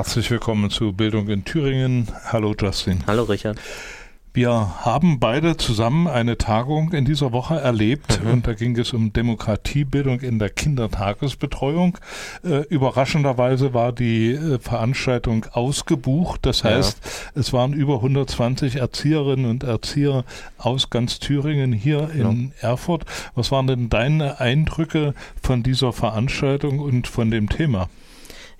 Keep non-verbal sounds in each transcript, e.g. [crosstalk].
Herzlich willkommen zu Bildung in Thüringen. Hallo Justin. Hallo Richard. Wir haben beide zusammen eine Tagung in dieser Woche erlebt mhm. und da ging es um Demokratiebildung in der Kindertagesbetreuung. Äh, überraschenderweise war die äh, Veranstaltung ausgebucht. Das heißt, ja. es waren über 120 Erzieherinnen und Erzieher aus ganz Thüringen hier in ja. Erfurt. Was waren denn deine Eindrücke von dieser Veranstaltung und von dem Thema?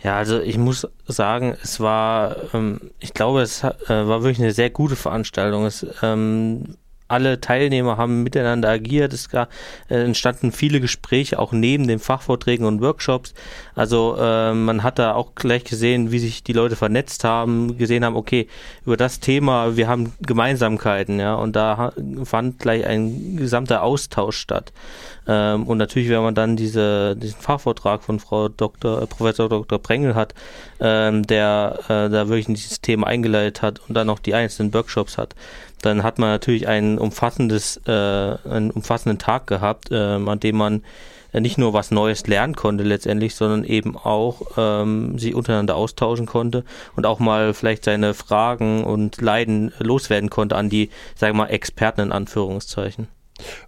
Ja, also ich muss sagen, es war, ähm, ich glaube, es äh, war wirklich eine sehr gute Veranstaltung. Es ähm, alle Teilnehmer haben miteinander agiert. Es gab, äh, entstanden viele Gespräche, auch neben den Fachvorträgen und Workshops. Also äh, man hat da auch gleich gesehen, wie sich die Leute vernetzt haben, gesehen haben, okay, über das Thema, wir haben Gemeinsamkeiten, ja, und da fand gleich ein gesamter Austausch statt. Ähm, und natürlich, wenn man dann diese, diesen Fachvortrag von Frau Dr., äh, Professor Dr. Prengel hat, ähm, der äh, da wirklich dieses Thema eingeleitet hat und dann noch die einzelnen Workshops hat, dann hat man natürlich ein umfassendes, äh, einen umfassenden Tag gehabt, äh, an dem man nicht nur was Neues lernen konnte letztendlich, sondern eben auch ähm, sich untereinander austauschen konnte und auch mal vielleicht seine Fragen und Leiden loswerden konnte an die, sagen wir mal, Experten in Anführungszeichen.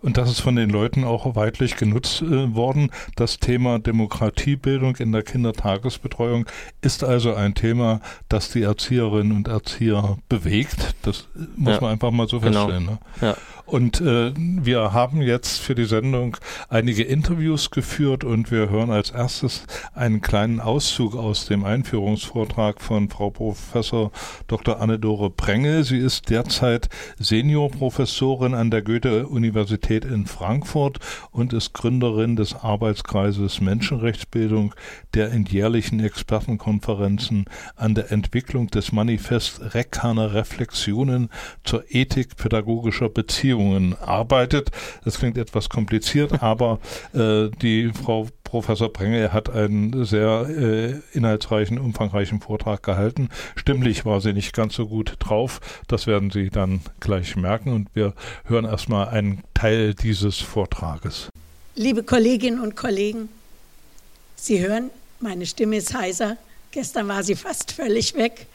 Und das ist von den Leuten auch weitlich genutzt äh, worden. Das Thema Demokratiebildung in der Kindertagesbetreuung ist also ein Thema, das die Erzieherinnen und Erzieher bewegt. Das muss ja, man einfach mal so genau. feststellen. Ne? Ja. Und äh, wir haben jetzt für die Sendung einige Interviews geführt und wir hören als erstes einen kleinen Auszug aus dem Einführungsvortrag von Frau Professor Dr. Anne-Dore Prengel. Sie ist derzeit Seniorprofessorin an der Goethe-Universität in Frankfurt und ist Gründerin des Arbeitskreises Menschenrechtsbildung, der in jährlichen Expertenkonferenzen an der Entwicklung des Manifest Reckaner Reflexionen zur Ethik pädagogischer Beziehungen Beziehungen arbeitet. Das klingt etwas kompliziert, aber äh, die Frau Professor Prenge hat einen sehr äh, inhaltsreichen, umfangreichen Vortrag gehalten. Stimmlich war sie nicht ganz so gut drauf. Das werden Sie dann gleich merken. Und wir hören erstmal einen Teil dieses Vortrages. Liebe Kolleginnen und Kollegen, Sie hören, meine Stimme ist heiser. Gestern war sie fast völlig weg.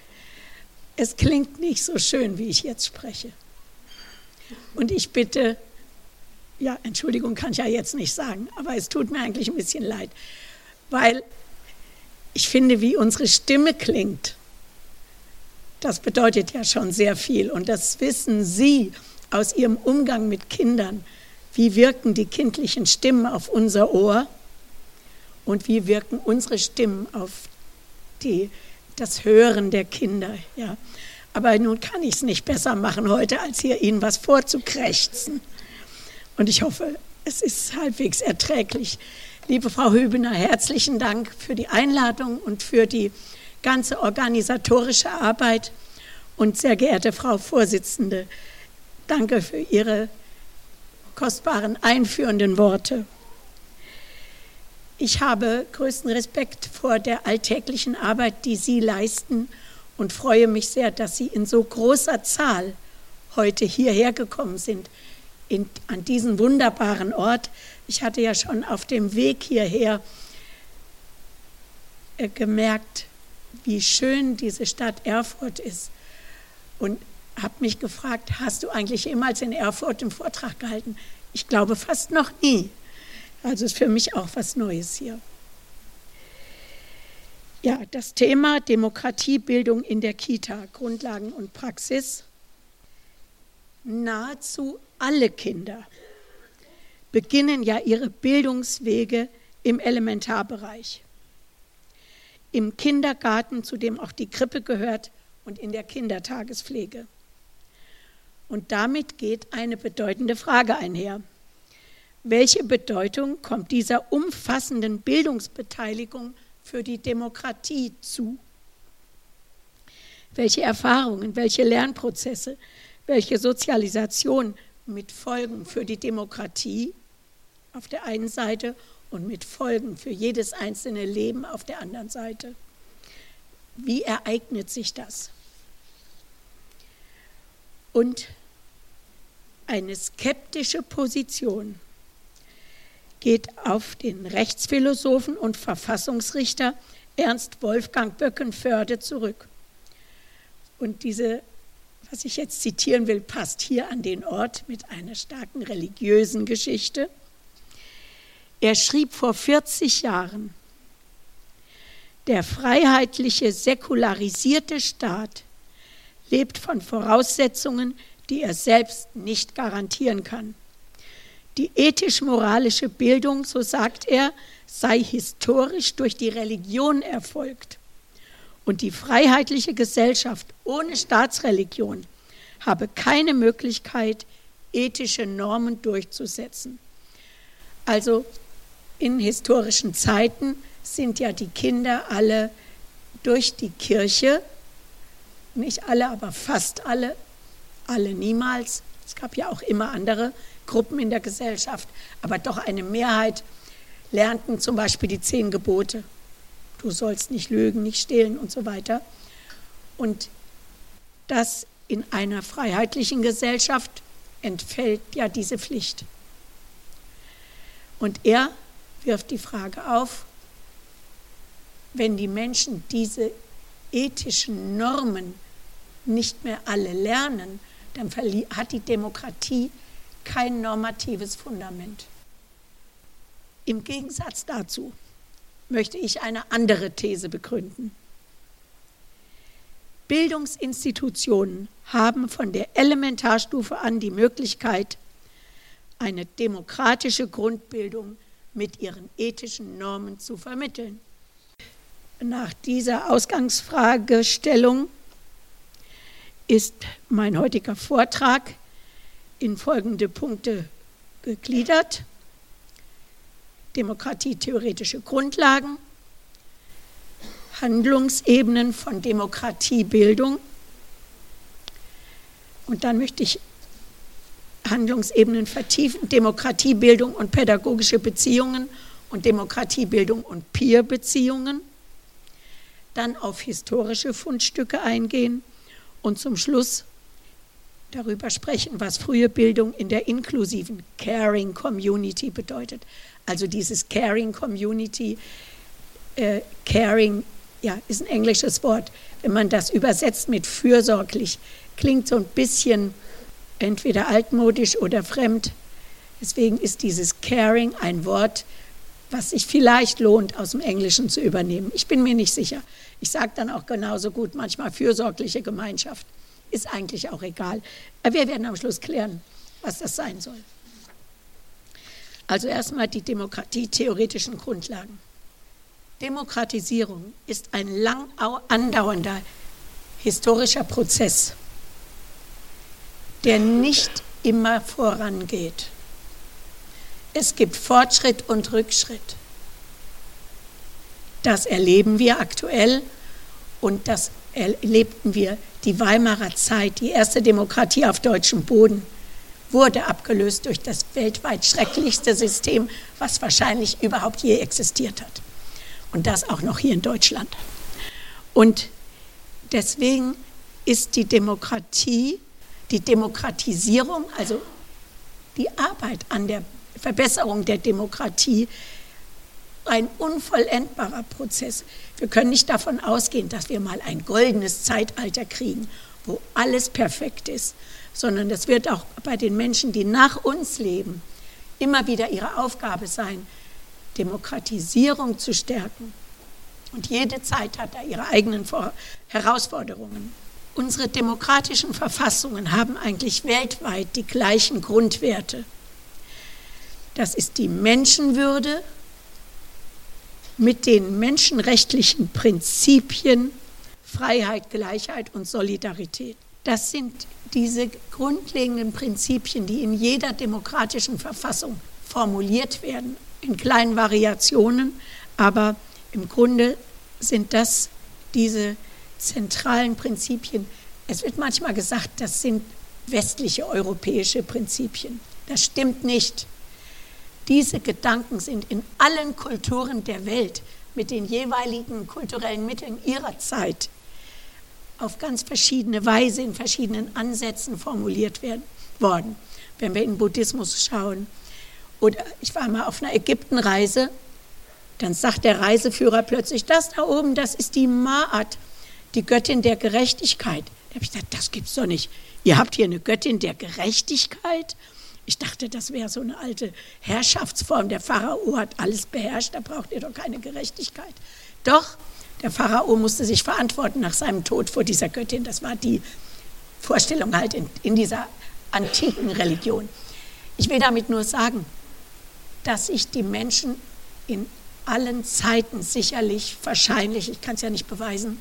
Es klingt nicht so schön, wie ich jetzt spreche. Und ich bitte, ja, Entschuldigung kann ich ja jetzt nicht sagen, aber es tut mir eigentlich ein bisschen leid, weil ich finde, wie unsere Stimme klingt, das bedeutet ja schon sehr viel. Und das wissen Sie aus Ihrem Umgang mit Kindern. Wie wirken die kindlichen Stimmen auf unser Ohr und wie wirken unsere Stimmen auf die, das Hören der Kinder? Ja. Aber nun kann ich es nicht besser machen heute, als hier Ihnen was vorzukrächzen. Und ich hoffe, es ist halbwegs erträglich. Liebe Frau Hübener, herzlichen Dank für die Einladung und für die ganze organisatorische Arbeit. Und sehr geehrte Frau Vorsitzende, danke für Ihre kostbaren einführenden Worte. Ich habe größten Respekt vor der alltäglichen Arbeit, die Sie leisten und freue mich sehr, dass Sie in so großer Zahl heute hierher gekommen sind, in, an diesen wunderbaren Ort. Ich hatte ja schon auf dem Weg hierher äh, gemerkt, wie schön diese Stadt Erfurt ist und habe mich gefragt, hast du eigentlich jemals in Erfurt einen Vortrag gehalten? Ich glaube fast noch nie. Also ist für mich auch was Neues hier. Ja, das Thema Demokratiebildung in der Kita, Grundlagen und Praxis. Nahezu alle Kinder beginnen ja ihre Bildungswege im Elementarbereich. Im Kindergarten, zu dem auch die Krippe gehört, und in der Kindertagespflege. Und damit geht eine bedeutende Frage einher. Welche Bedeutung kommt dieser umfassenden Bildungsbeteiligung für die Demokratie zu. welche Erfahrungen, welche Lernprozesse, welche Sozialisation mit Folgen für die Demokratie auf der einen Seite und mit Folgen für jedes einzelne Leben auf der anderen Seite. Wie ereignet sich das? Und eine skeptische Position geht auf den Rechtsphilosophen und Verfassungsrichter Ernst Wolfgang Böckenförde zurück. Und diese, was ich jetzt zitieren will, passt hier an den Ort mit einer starken religiösen Geschichte. Er schrieb vor 40 Jahren, der freiheitliche, säkularisierte Staat lebt von Voraussetzungen, die er selbst nicht garantieren kann. Die ethisch-moralische Bildung, so sagt er, sei historisch durch die Religion erfolgt. Und die freiheitliche Gesellschaft ohne Staatsreligion habe keine Möglichkeit, ethische Normen durchzusetzen. Also in historischen Zeiten sind ja die Kinder alle durch die Kirche, nicht alle, aber fast alle, alle niemals, es gab ja auch immer andere Gruppen in der Gesellschaft, aber doch eine Mehrheit lernten zum Beispiel die zehn Gebote. Du sollst nicht lügen, nicht stehlen und so weiter. Und das in einer freiheitlichen Gesellschaft entfällt ja diese Pflicht. Und er wirft die Frage auf, wenn die Menschen diese ethischen Normen nicht mehr alle lernen, dann hat die Demokratie kein normatives Fundament. Im Gegensatz dazu möchte ich eine andere These begründen. Bildungsinstitutionen haben von der Elementarstufe an die Möglichkeit, eine demokratische Grundbildung mit ihren ethischen Normen zu vermitteln. Nach dieser Ausgangsfragestellung ist mein heutiger Vortrag in folgende Punkte gegliedert. Demokratietheoretische Grundlagen, Handlungsebenen von Demokratiebildung. Und dann möchte ich Handlungsebenen vertiefen, Demokratiebildung und pädagogische Beziehungen und Demokratiebildung und Peer-Beziehungen. Dann auf historische Fundstücke eingehen und zum Schluss darüber sprechen, was frühe Bildung in der inklusiven Caring Community bedeutet. Also dieses Caring Community, äh, Caring, ja, ist ein englisches Wort. Wenn man das übersetzt mit fürsorglich, klingt so ein bisschen entweder altmodisch oder fremd. Deswegen ist dieses Caring ein Wort, was sich vielleicht lohnt, aus dem Englischen zu übernehmen. Ich bin mir nicht sicher. Ich sage dann auch genauso gut manchmal fürsorgliche Gemeinschaft. Ist eigentlich auch egal. Aber wir werden am Schluss klären, was das sein soll. Also erstmal die demokratietheoretischen Grundlagen. Demokratisierung ist ein lang andauernder historischer Prozess, der nicht immer vorangeht. Es gibt Fortschritt und Rückschritt. Das erleben wir aktuell und das erlebten wir die Weimarer Zeit, die erste Demokratie auf deutschem Boden, wurde abgelöst durch das weltweit schrecklichste System, was wahrscheinlich überhaupt je existiert hat. Und das auch noch hier in Deutschland. Und deswegen ist die Demokratie, die Demokratisierung, also die Arbeit an der Verbesserung der Demokratie, ein unvollendbarer Prozess. Wir können nicht davon ausgehen, dass wir mal ein goldenes Zeitalter kriegen, wo alles perfekt ist, sondern es wird auch bei den Menschen, die nach uns leben, immer wieder ihre Aufgabe sein, Demokratisierung zu stärken. Und jede Zeit hat da ihre eigenen Herausforderungen. Unsere demokratischen Verfassungen haben eigentlich weltweit die gleichen Grundwerte. Das ist die Menschenwürde, mit den menschenrechtlichen Prinzipien Freiheit, Gleichheit und Solidarität. Das sind diese grundlegenden Prinzipien, die in jeder demokratischen Verfassung formuliert werden, in kleinen Variationen, aber im Grunde sind das diese zentralen Prinzipien. Es wird manchmal gesagt, das sind westliche europäische Prinzipien. Das stimmt nicht. Diese Gedanken sind in allen Kulturen der Welt mit den jeweiligen kulturellen Mitteln ihrer Zeit auf ganz verschiedene Weise, in verschiedenen Ansätzen formuliert werden, worden. Wenn wir in Buddhismus schauen. Oder ich war mal auf einer Ägyptenreise, dann sagt der Reiseführer plötzlich, das da oben, das ist die Ma'at, die Göttin der Gerechtigkeit. Da habe ich gesagt, das gibt's doch nicht. Ihr habt hier eine Göttin der Gerechtigkeit? Ich dachte, das wäre so eine alte Herrschaftsform. Der Pharao hat alles beherrscht, da braucht ihr doch keine Gerechtigkeit. Doch, der Pharao musste sich verantworten nach seinem Tod vor dieser Göttin. Das war die Vorstellung halt in, in dieser antiken Religion. Ich will damit nur sagen, dass sich die Menschen in allen Zeiten sicherlich, wahrscheinlich, ich kann es ja nicht beweisen,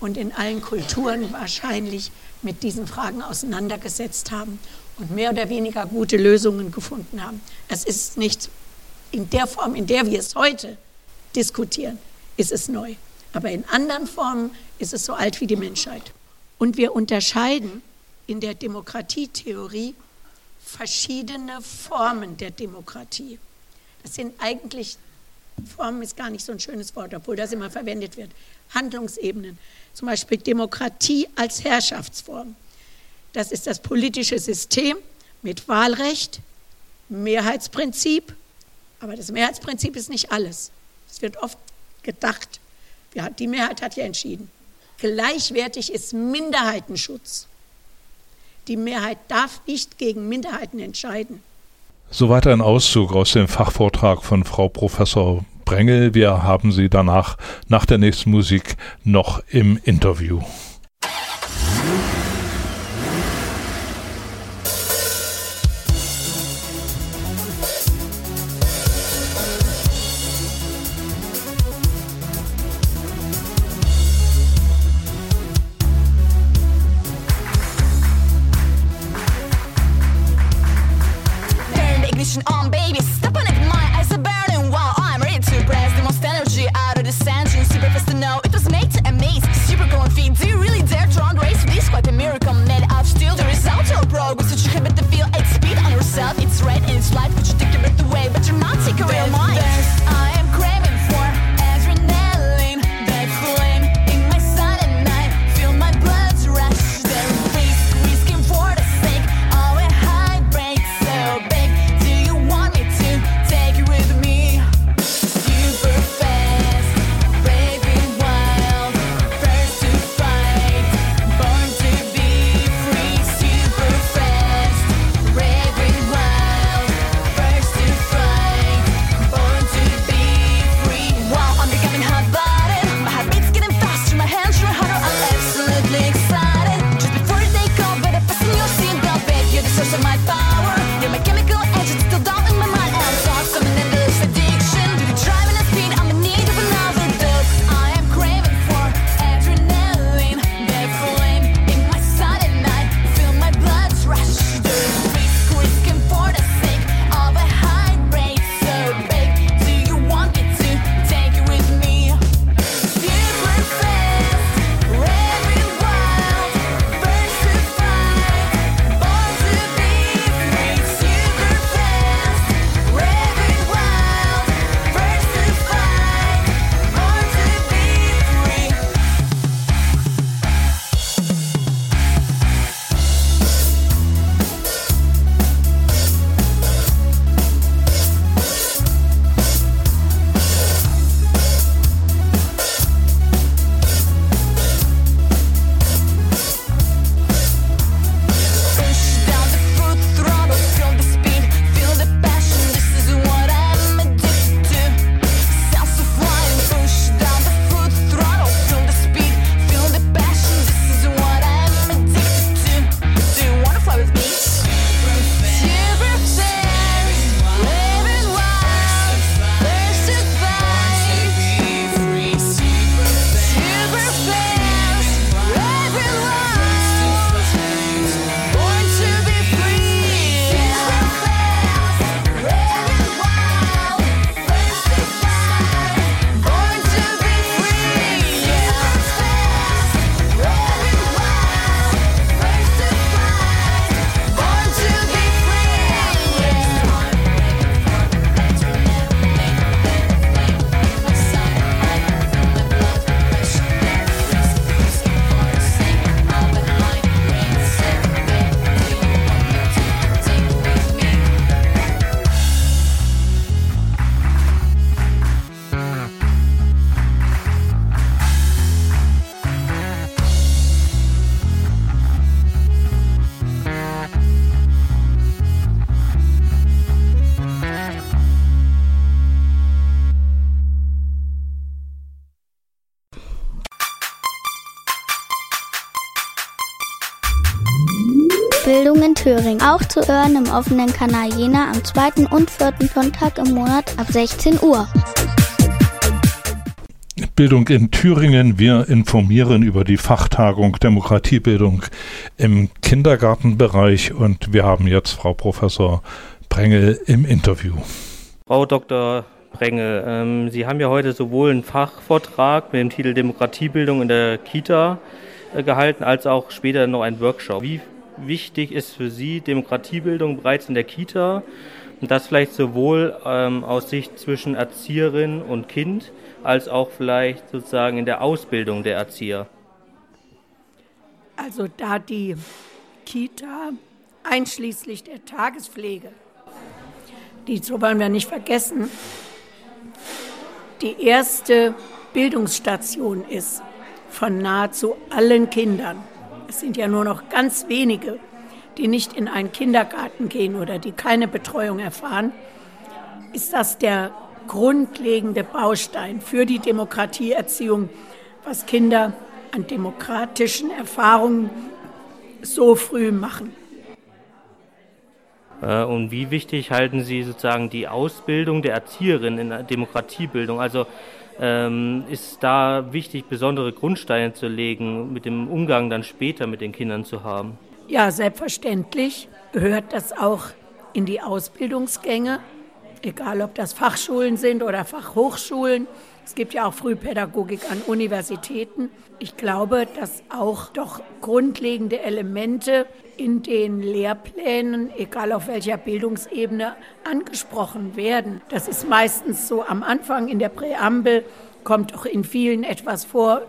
und in allen Kulturen wahrscheinlich mit diesen Fragen auseinandergesetzt haben und mehr oder weniger gute Lösungen gefunden haben. Es ist nicht in der Form, in der wir es heute diskutieren, ist es neu. Aber in anderen Formen ist es so alt wie die Menschheit. Und wir unterscheiden in der Demokratietheorie verschiedene Formen der Demokratie. Das sind eigentlich, Formen ist gar nicht so ein schönes Wort, obwohl das immer verwendet wird. Handlungsebenen. Zum Beispiel Demokratie als Herrschaftsform. Das ist das politische System mit Wahlrecht, Mehrheitsprinzip. Aber das Mehrheitsprinzip ist nicht alles. Es wird oft gedacht, die Mehrheit hat ja entschieden. Gleichwertig ist Minderheitenschutz. Die Mehrheit darf nicht gegen Minderheiten entscheiden. Soweit ein Auszug aus dem Fachvortrag von Frau Professor Brengel. Wir haben sie danach nach der nächsten Musik noch im Interview. Auch zu hören im offenen Kanal Jena am zweiten und vierten Sonntag im Monat ab 16 Uhr. Bildung in Thüringen. Wir informieren über die Fachtagung Demokratiebildung im Kindergartenbereich und wir haben jetzt Frau Professor Prengel im Interview. Frau Dr. Prengel, ähm, Sie haben ja heute sowohl einen Fachvortrag mit dem Titel Demokratiebildung in der Kita äh, gehalten, als auch später noch einen Workshop. Wie wichtig ist für Sie Demokratiebildung bereits in der Kita? Und das vielleicht sowohl ähm, aus Sicht zwischen Erzieherin und Kind, als auch vielleicht sozusagen in der Ausbildung der Erzieher. Also da die Kita einschließlich der Tagespflege, die so wollen wir nicht vergessen, die erste Bildungsstation ist von nahezu allen Kindern. Es sind ja nur noch ganz wenige, die nicht in einen Kindergarten gehen oder die keine Betreuung erfahren, ist das der grundlegende Baustein für die Demokratieerziehung, was Kinder an demokratischen Erfahrungen so früh machen. Äh, und wie wichtig halten Sie sozusagen die Ausbildung der Erzieherin in der Demokratiebildung? Also ähm, ist da wichtig, besondere Grundsteine zu legen, mit dem Umgang dann später mit den Kindern zu haben? Ja, selbstverständlich gehört das auch in die Ausbildungsgänge, egal ob das Fachschulen sind oder Fachhochschulen. Es gibt ja auch Frühpädagogik an Universitäten. Ich glaube, dass auch doch grundlegende Elemente in den Lehrplänen, egal auf welcher Bildungsebene, angesprochen werden. Das ist meistens so am Anfang in der Präambel, kommt auch in vielen etwas vor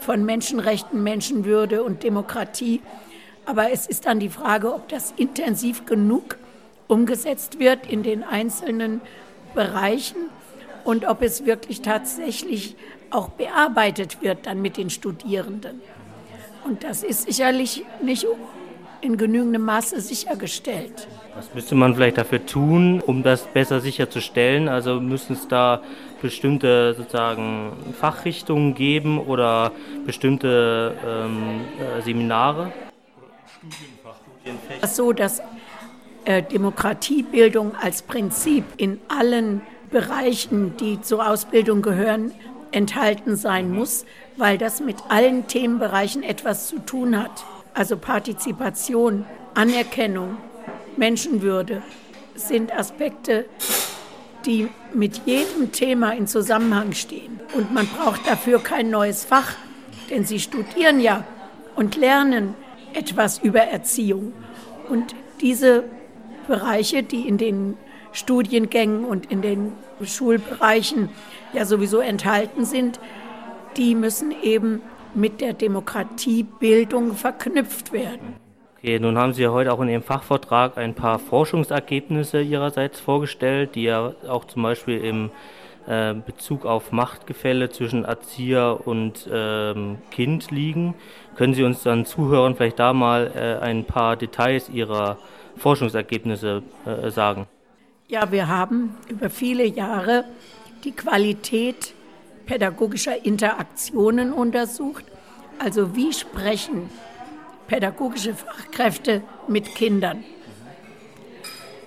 von Menschenrechten, Menschenwürde und Demokratie. Aber es ist dann die Frage, ob das intensiv genug umgesetzt wird in den einzelnen Bereichen und ob es wirklich tatsächlich auch bearbeitet wird dann mit den Studierenden. Und das ist sicherlich nicht in genügendem Maße sichergestellt. Was müsste man vielleicht dafür tun, um das besser sicherzustellen? Also müssen es da bestimmte sozusagen Fachrichtungen geben oder bestimmte ähm, äh, Seminare? Es ist so, dass äh, Demokratiebildung als Prinzip in allen Bereichen, die zur Ausbildung gehören, enthalten sein muss, weil das mit allen Themenbereichen etwas zu tun hat. Also Partizipation, Anerkennung, Menschenwürde sind Aspekte, die mit jedem Thema in Zusammenhang stehen. Und man braucht dafür kein neues Fach, denn sie studieren ja und lernen etwas über Erziehung. Und diese Bereiche, die in den Studiengängen und in den Schulbereichen ja sowieso enthalten sind, die müssen eben mit der Demokratiebildung verknüpft werden. Okay, nun haben Sie ja heute auch in Ihrem Fachvortrag ein paar Forschungsergebnisse Ihrerseits vorgestellt, die ja auch zum Beispiel im äh, Bezug auf Machtgefälle zwischen Erzieher und ähm, Kind liegen. Können Sie uns dann Zuhörern vielleicht da mal äh, ein paar Details Ihrer Forschungsergebnisse äh, sagen? Ja, wir haben über viele Jahre die Qualität pädagogischer Interaktionen untersucht. Also wie sprechen pädagogische Fachkräfte mit Kindern?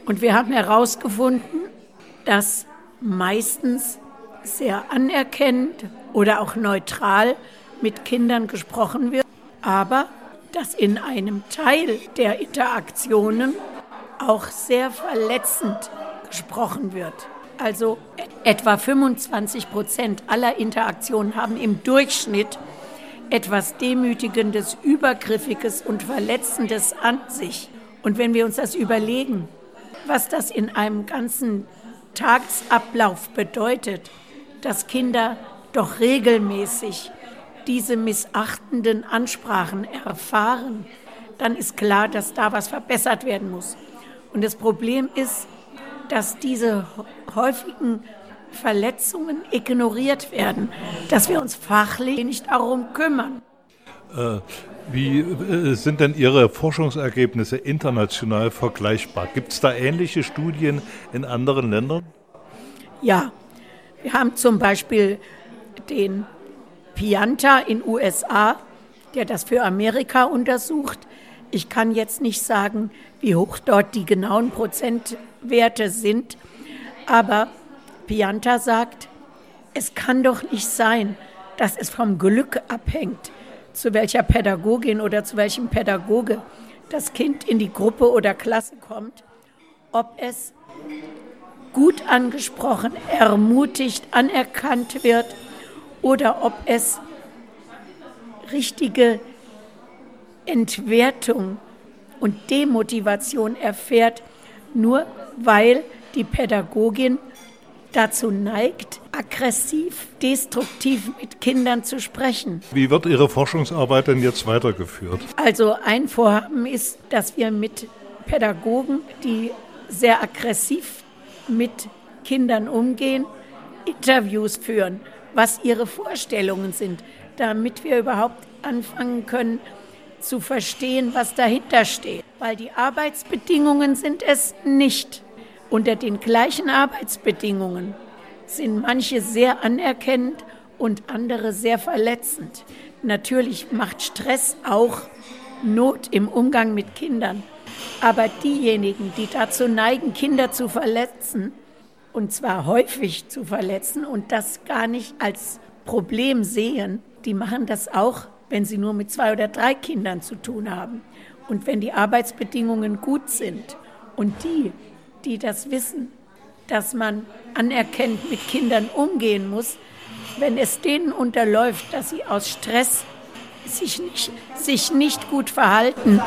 Und wir haben herausgefunden, dass meistens sehr anerkennend oder auch neutral mit Kindern gesprochen wird, aber dass in einem Teil der Interaktionen auch sehr verletzend gesprochen wird. Also etwa 25 Prozent aller Interaktionen haben im Durchschnitt etwas Demütigendes, Übergriffiges und Verletzendes an sich. Und wenn wir uns das überlegen, was das in einem ganzen Tagesablauf bedeutet, dass Kinder doch regelmäßig diese missachtenden Ansprachen erfahren, dann ist klar, dass da was verbessert werden muss. Und das Problem ist, dass diese häufigen Verletzungen ignoriert werden, dass wir uns fachlich nicht darum kümmern. Äh, wie äh, sind denn Ihre Forschungsergebnisse international vergleichbar? Gibt es da ähnliche Studien in anderen Ländern? Ja, wir haben zum Beispiel den Pianta in USA, der das für Amerika untersucht, Ich kann jetzt nicht sagen, wie hoch dort die genauen Prozentwerte sind, aber Pianta sagt, es kann doch nicht sein, dass es vom Glück abhängt, zu welcher Pädagogin oder zu welchem Pädagoge das Kind in die Gruppe oder Klasse kommt, ob es gut angesprochen, ermutigt, anerkannt wird oder ob es richtige Entwertung und Demotivation erfährt, nur weil die Pädagogin dazu neigt, aggressiv, destruktiv mit Kindern zu sprechen. Wie wird Ihre Forschungsarbeit denn jetzt weitergeführt? Also ein Vorhaben ist, dass wir mit Pädagogen, die sehr aggressiv mit Kindern umgehen, Interviews führen, was ihre Vorstellungen sind, damit wir überhaupt anfangen können zu verstehen, was dahinter steht. Weil die Arbeitsbedingungen sind es nicht. Unter den gleichen Arbeitsbedingungen sind manche sehr anerkennend und andere sehr verletzend. Natürlich macht Stress auch Not im Umgang mit Kindern. Aber diejenigen, die dazu neigen, Kinder zu verletzen, und zwar häufig zu verletzen und das gar nicht als Problem sehen, die machen das auch, wenn sie nur mit zwei oder drei Kindern zu tun haben. Und wenn die Arbeitsbedingungen gut sind und die, die das wissen, dass man anerkennt mit Kindern umgehen muss, wenn es denen unterläuft, dass sie aus Stress sich nicht, sich nicht gut verhalten,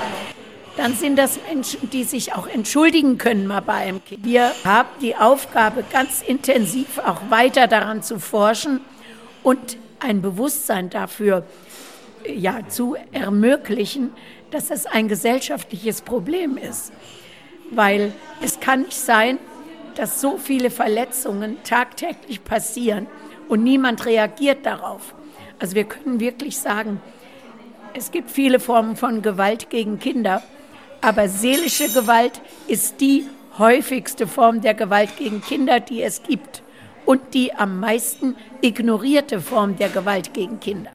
dann sind das Menschen, die sich auch entschuldigen können mal bei einem Kind. Wir haben die Aufgabe, ganz intensiv auch weiter daran zu forschen und ein Bewusstsein dafür ja, zu ermöglichen, dass es ein gesellschaftliches Problem ist. Weil es kann nicht sein, dass so viele Verletzungen tagtäglich passieren und niemand reagiert darauf. Also wir können wirklich sagen, es gibt viele Formen von Gewalt gegen Kinder aber seelische Gewalt ist die häufigste Form der Gewalt gegen Kinder, die es gibt und die am meisten ignorierte Form der Gewalt gegen Kinder.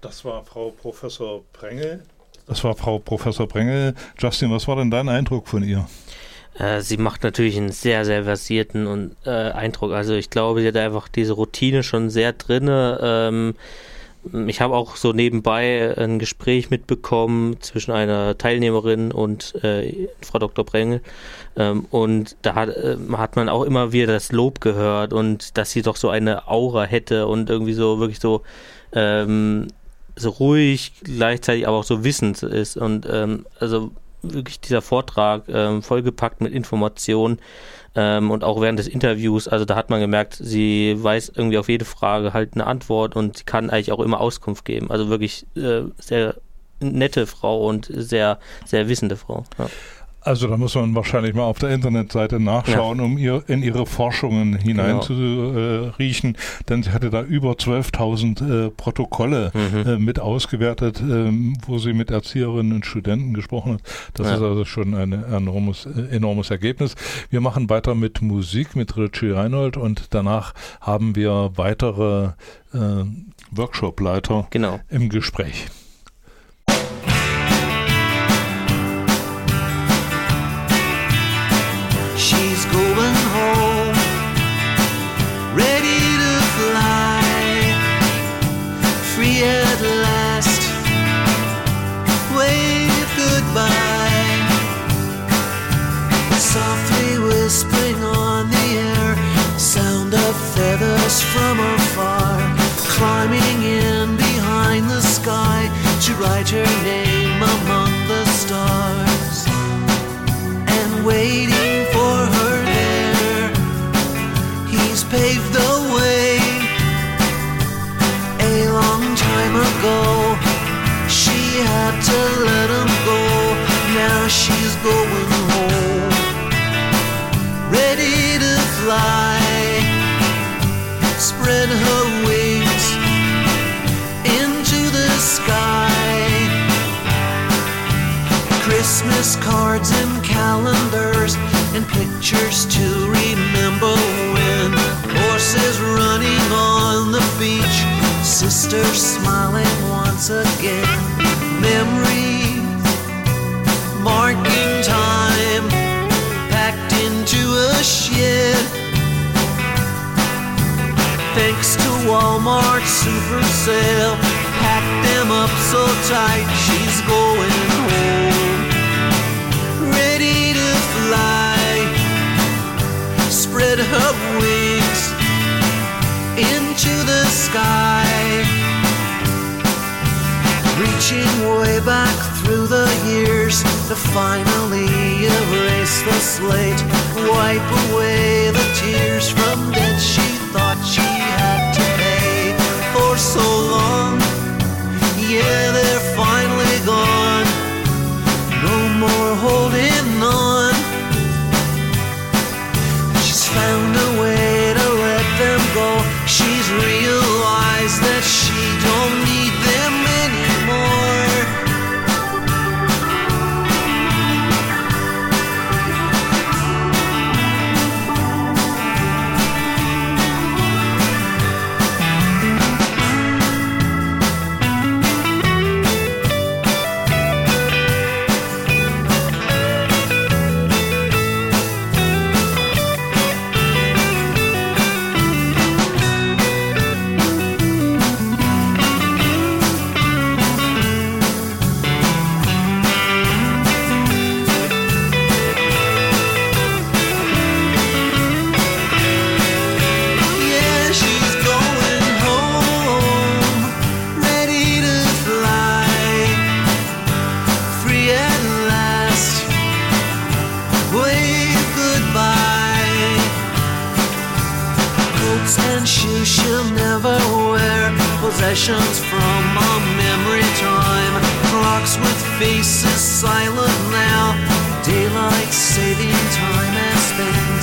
Das war Frau Professor Brengel. Das war Frau Professor Brengel. Justin, was war denn dein Eindruck von ihr? Äh, sie macht natürlich einen sehr, sehr versierten und, äh, Eindruck. Also ich glaube, sie hat einfach diese Routine schon sehr drinne. Ähm, ich habe auch so nebenbei ein Gespräch mitbekommen zwischen einer Teilnehmerin und äh, Frau Dr. Brengel. Ähm, und da hat, äh, hat man auch immer wieder das Lob gehört und dass sie doch so eine Aura hätte und irgendwie so wirklich so, ähm, so ruhig, gleichzeitig aber auch so wissend ist. Und ähm, also wirklich dieser Vortrag ähm, vollgepackt mit Informationen ähm, und auch während des Interviews, also da hat man gemerkt, sie weiß irgendwie auf jede Frage halt eine Antwort und sie kann eigentlich auch immer Auskunft geben. Also wirklich äh, sehr nette Frau und sehr, sehr wissende Frau. Ja. Also da muss man wahrscheinlich mal auf der Internetseite nachschauen, ja. um ihr in ihre Forschungen hineinzuriechen, genau. äh, denn sie hatte da über 12.000 äh, Protokolle mhm. äh, mit ausgewertet, ähm, wo sie mit Erzieherinnen und Studenten gesprochen hat. Das ja. ist also schon ein enormes, äh, enormes Ergebnis. Wir machen weiter mit Musik mit Richie Reinhold und danach haben wir weitere äh, Workshopleiter genau. im Gespräch. From afar, climbing in behind the sky to write her name among the stars, and waiting for her there. He's paved the way a long time ago. She had to let him go. Now she's going home, fly spread her wings into the sky. Christmas cards and calendars and pictures to remember when horses running on the beach, sisters smiling once again. Memories Walmart Super Sale, packed them up so tight, she's going home. Ready to fly, spread her wings into the sky. Reaching way back through the years to finally erase the slate, wipe away the tears from debt shoes she'll never wear, possessions from a memory time. Clocks with faces silent now, daylight saving time has spent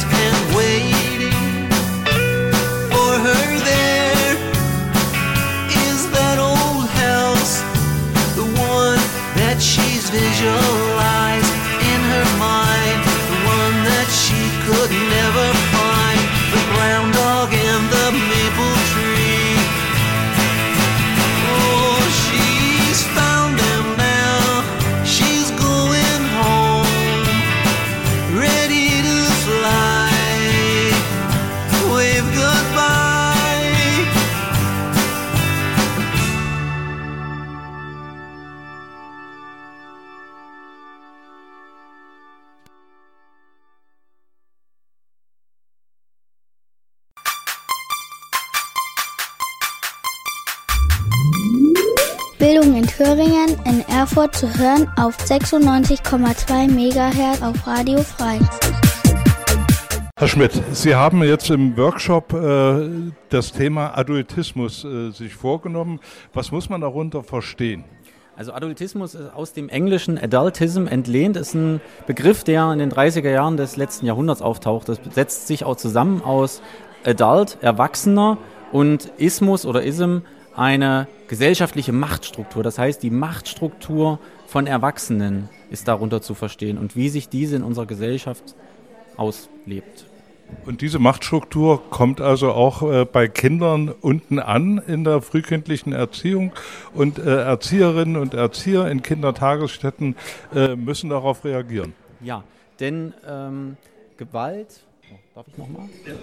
Erfurt zu hören auf 96,2 MHz auf Radio Frei. Herr Schmidt, Sie haben jetzt im Workshop äh, das Thema Adultismus äh, sich vorgenommen. Was muss man darunter verstehen? Also Adultismus ist aus dem englischen Adultism entlehnt, ist ein Begriff, der in den 30er Jahren des letzten Jahrhunderts auftaucht. Das setzt sich auch zusammen aus Adult, Erwachsener und Ismus oder Ism, eine gesellschaftliche Machtstruktur. Das heißt, die Machtstruktur von Erwachsenen ist darunter zu verstehen und wie sich diese in unserer Gesellschaft auslebt. Und diese Machtstruktur kommt also auch äh, bei Kindern unten an in der frühkindlichen Erziehung. Und äh, Erzieherinnen und Erzieher in Kindertagesstätten äh, müssen darauf reagieren. Ja, denn ähm, Gewalt, darf ich nochmal? Ja.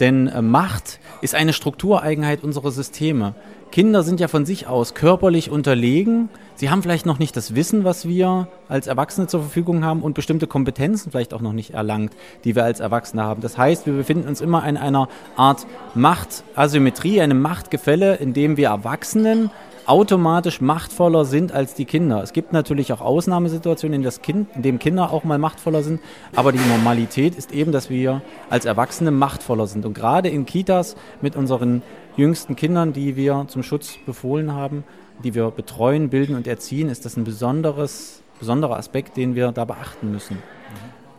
Denn äh, Macht ist eine Struktureigenheit unserer Systeme. Kinder sind ja von sich aus körperlich unterlegen. Sie haben vielleicht noch nicht das Wissen, was wir als Erwachsene zur Verfügung haben und bestimmte Kompetenzen vielleicht auch noch nicht erlangt, die wir als Erwachsene haben. Das heißt, wir befinden uns immer in einer Art Machtasymmetrie, einem Machtgefälle, in dem wir Erwachsenen automatisch machtvoller sind als die Kinder. Es gibt natürlich auch Ausnahmesituationen, in, das kind, in denen Kinder auch mal machtvoller sind, aber die Normalität ist eben, dass wir als Erwachsene machtvoller sind. Und gerade in Kitas mit unseren jüngsten Kindern, die wir zum Schutz befohlen haben, die wir betreuen, bilden und erziehen, ist das ein besonderes, besonderer Aspekt, den wir da beachten müssen.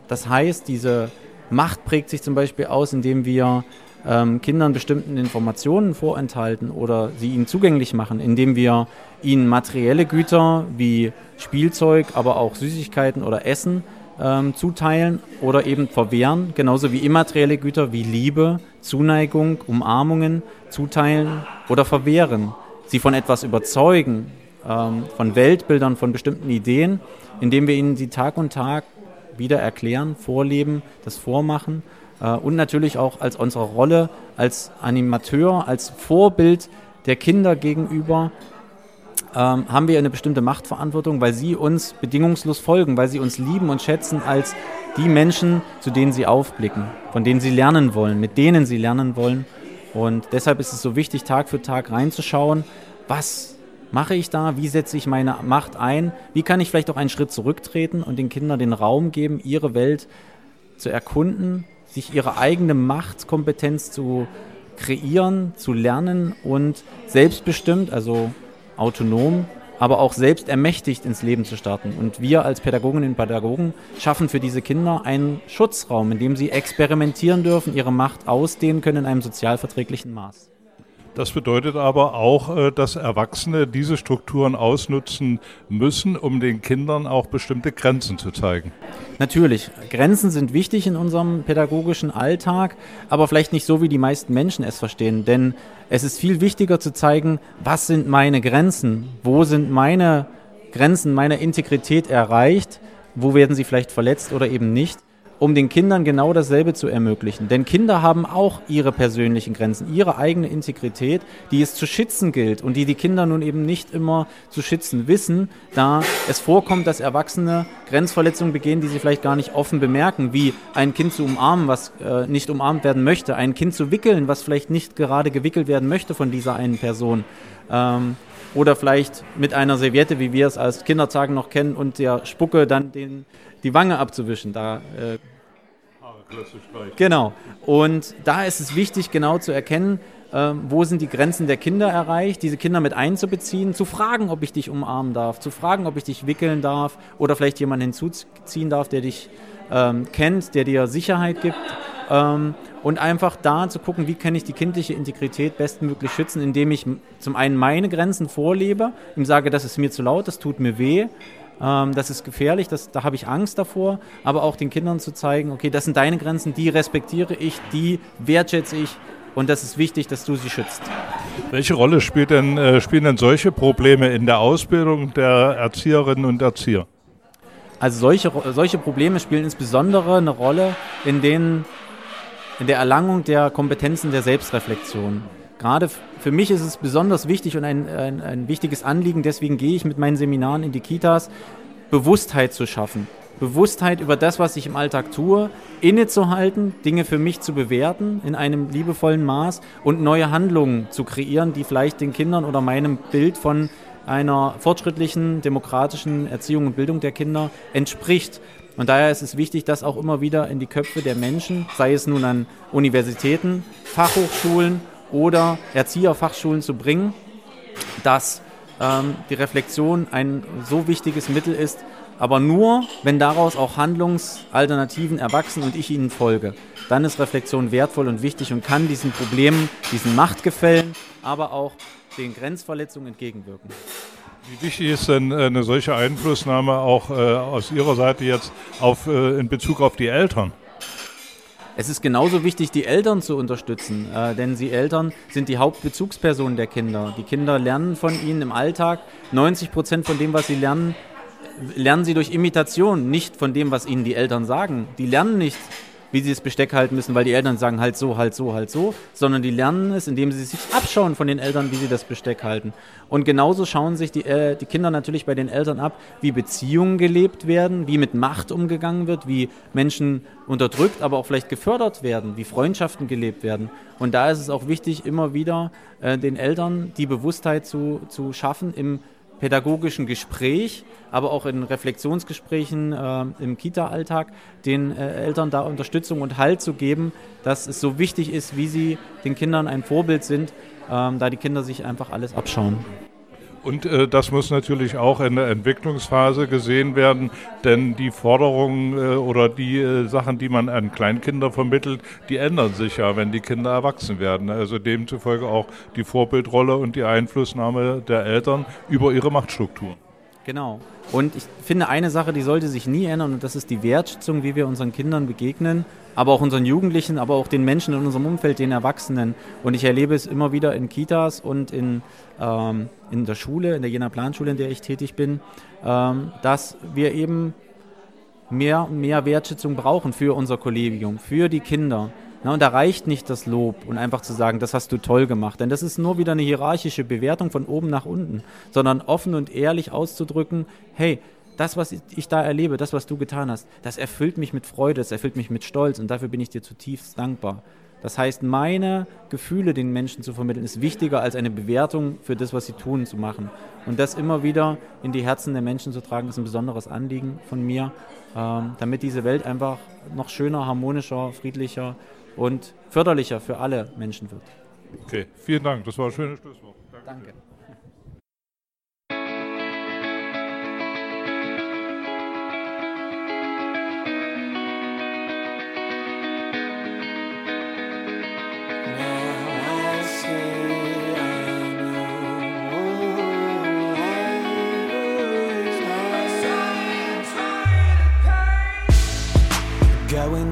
Das heißt, diese Macht prägt sich zum Beispiel aus, indem wir ähm, Kindern bestimmten Informationen vorenthalten oder sie ihnen zugänglich machen, indem wir ihnen materielle Güter wie Spielzeug, aber auch Süßigkeiten oder Essen ähm, zuteilen oder eben verwehren, genauso wie immaterielle Güter wie Liebe, Zuneigung, Umarmungen zuteilen oder verwehren. Sie von etwas überzeugen, ähm, von Weltbildern, von bestimmten Ideen, indem wir ihnen sie Tag und Tag wieder erklären, vorleben, das vormachen und natürlich auch als unsere Rolle als Animateur, als Vorbild der Kinder gegenüber ähm, haben wir eine bestimmte Machtverantwortung, weil sie uns bedingungslos folgen, weil sie uns lieben und schätzen als die Menschen, zu denen sie aufblicken, von denen sie lernen wollen, mit denen sie lernen wollen. Und deshalb ist es so wichtig, Tag für Tag reinzuschauen, was mache ich da, wie setze ich meine Macht ein, wie kann ich vielleicht auch einen Schritt zurücktreten und den Kindern den Raum geben, ihre Welt zu erkunden, sich ihre eigene Machtkompetenz zu kreieren, zu lernen und selbstbestimmt, also autonom, aber auch selbst ermächtigt ins Leben zu starten. Und wir als Pädagoginnen und Pädagogen schaffen für diese Kinder einen Schutzraum, in dem sie experimentieren dürfen, ihre Macht ausdehnen können in einem sozialverträglichen Maß. Das bedeutet aber auch, äh, dass Erwachsene diese Strukturen ausnutzen müssen, um den Kindern auch bestimmte Grenzen zu zeigen. Natürlich, Grenzen sind wichtig in unserem pädagogischen Alltag, aber vielleicht nicht so, wie die meisten Menschen es verstehen. Denn es ist viel wichtiger zu zeigen, was sind meine Grenzen, wo sind meine Grenzen meiner Integrität erreicht, wo werden sie vielleicht verletzt oder eben nicht um den Kindern genau dasselbe zu ermöglichen. Denn Kinder haben auch ihre persönlichen Grenzen, ihre eigene Integrität, die es zu schützen gilt und die die Kinder nun eben nicht immer zu schützen wissen, da es vorkommt, dass Erwachsene Grenzverletzungen begehen, die sie vielleicht gar nicht offen bemerken, wie ein Kind zu umarmen, was äh, nicht umarmt werden möchte, ein Kind zu wickeln, was vielleicht nicht gerade gewickelt werden möchte von dieser einen Person. Ähm, oder vielleicht mit einer Serviette, wie wir es als Kindertagen noch kennen, und der Spucke dann den, die Wange abzuwischen. Da, äh, genau. Und da ist es wichtig, genau zu erkennen, äh, wo sind die Grenzen der Kinder erreicht, diese Kinder mit einzubeziehen, zu fragen, ob ich dich umarmen darf, zu fragen, ob ich dich wickeln darf oder vielleicht jemanden hinzuziehen darf, der dich ähm, kennt, der dir Sicherheit gibt. Ähm, und einfach da zu gucken, wie kann ich die kindliche Integrität bestmöglich schützen, indem ich zum einen meine Grenzen vorlebe, ihm sage, das ist mir zu laut, das tut mir weh, ähm, das ist gefährlich, das, da habe ich Angst davor, aber auch den Kindern zu zeigen, okay, das sind deine Grenzen, die respektiere ich, die wertschätze ich und das ist wichtig, dass du sie schützt. Welche Rolle spielt denn, äh, spielen denn solche Probleme in der Ausbildung der Erzieherinnen und Erzieher? Also solche, solche Probleme spielen insbesondere eine Rolle in, den, in der Erlangung der Kompetenzen der Selbstreflexion. Gerade für mich ist es besonders wichtig und ein, ein, ein wichtiges Anliegen, deswegen gehe ich mit meinen Seminaren in die Kitas, Bewusstheit zu schaffen. Bewusstheit über das, was ich im Alltag tue, innezuhalten, Dinge für mich zu bewerten in einem liebevollen Maß und neue Handlungen zu kreieren, die vielleicht den Kindern oder meinem Bild von einer fortschrittlichen, demokratischen Erziehung und Bildung der Kinder entspricht. Und daher ist es wichtig, das auch immer wieder in die Köpfe der Menschen, sei es nun an Universitäten, Fachhochschulen oder Erzieherfachschulen zu bringen, dass ähm, die Reflexion ein so wichtiges Mittel ist, aber nur, wenn daraus auch Handlungsalternativen erwachsen und ich ihnen folge. Dann ist Reflexion wertvoll und wichtig und kann diesen Problemen, diesen Machtgefällen, aber auch den Grenzverletzungen entgegenwirken. Wie wichtig ist denn äh, eine solche Einflussnahme auch äh, aus Ihrer Seite jetzt auf, äh, in Bezug auf die Eltern? Es ist genauso wichtig, die Eltern zu unterstützen, äh, denn sie Eltern sind die Hauptbezugspersonen der Kinder. Die Kinder lernen von ihnen im Alltag. 90 Prozent von dem, was sie lernen, lernen sie durch Imitation, nicht von dem, was ihnen die Eltern sagen. Die lernen nicht wie sie das Besteck halten müssen, weil die Eltern sagen halt so, halt so, halt so, sondern die lernen es, indem sie sich abschauen von den Eltern, wie sie das Besteck halten. Und genauso schauen sich die, äh, die Kinder natürlich bei den Eltern ab, wie Beziehungen gelebt werden, wie mit Macht umgegangen wird, wie Menschen unterdrückt, aber auch vielleicht gefördert werden, wie Freundschaften gelebt werden. Und da ist es auch wichtig, immer wieder äh, den Eltern die Bewusstheit zu, zu schaffen im pädagogischen Gespräch, aber auch in Reflexionsgesprächen äh, im Kita-Alltag, den äh, Eltern da Unterstützung und Halt zu geben, dass es so wichtig ist, wie sie den Kindern ein Vorbild sind, ähm, da die Kinder sich einfach alles abschauen. Und äh, das muss natürlich auch in der Entwicklungsphase gesehen werden, denn die Forderungen äh, oder die äh, Sachen, die man an Kleinkinder vermittelt, die ändern sich ja, wenn die Kinder erwachsen werden. Also demzufolge auch die Vorbildrolle und die Einflussnahme der Eltern über ihre Machtstrukturen. Genau. Und ich finde eine Sache, die sollte sich nie ändern, und das ist die Wertschätzung, wie wir unseren Kindern begegnen, aber auch unseren Jugendlichen, aber auch den Menschen in unserem Umfeld, den Erwachsenen. Und ich erlebe es immer wieder in Kitas und in, ähm, in der Schule, in der Jena Planschule, in der ich tätig bin, ähm, dass wir eben mehr und mehr Wertschätzung brauchen für unser Kollegium, für die Kinder. Na, und da reicht nicht das Lob und einfach zu sagen, das hast du toll gemacht. Denn das ist nur wieder eine hierarchische Bewertung von oben nach unten, sondern offen und ehrlich auszudrücken, hey, das, was ich da erlebe, das, was du getan hast, das erfüllt mich mit Freude, das erfüllt mich mit Stolz und dafür bin ich dir zutiefst dankbar. Das heißt, meine Gefühle den Menschen zu vermitteln, ist wichtiger als eine Bewertung für das, was sie tun, zu machen. Und das immer wieder in die Herzen der Menschen zu tragen, ist ein besonderes Anliegen von mir, ähm, damit diese Welt einfach noch schöner, harmonischer, friedlicher und förderlicher für alle Menschen wird. Okay, vielen Dank. Das war ein schönes Schlusswort. Danke.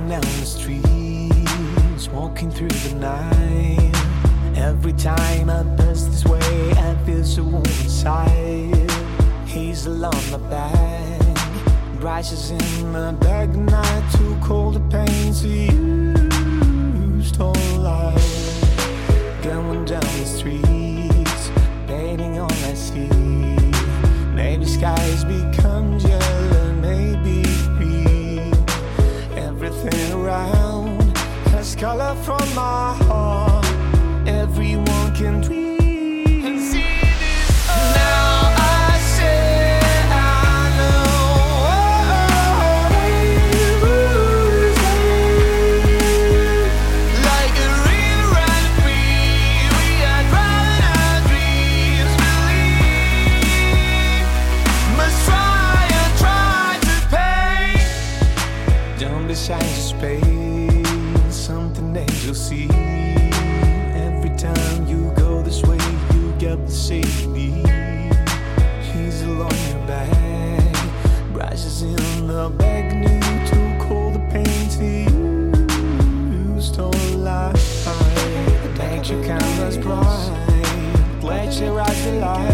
Down the streets, walking through the night. Every time I pass this way, I feel so warm inside. He's along my back, rises in my bag, not too cold, the pain to use life. Going down the streets, painting all I see. Maybe skies become yellow, Everything around has color from my heart. Everyone can dream. Alive.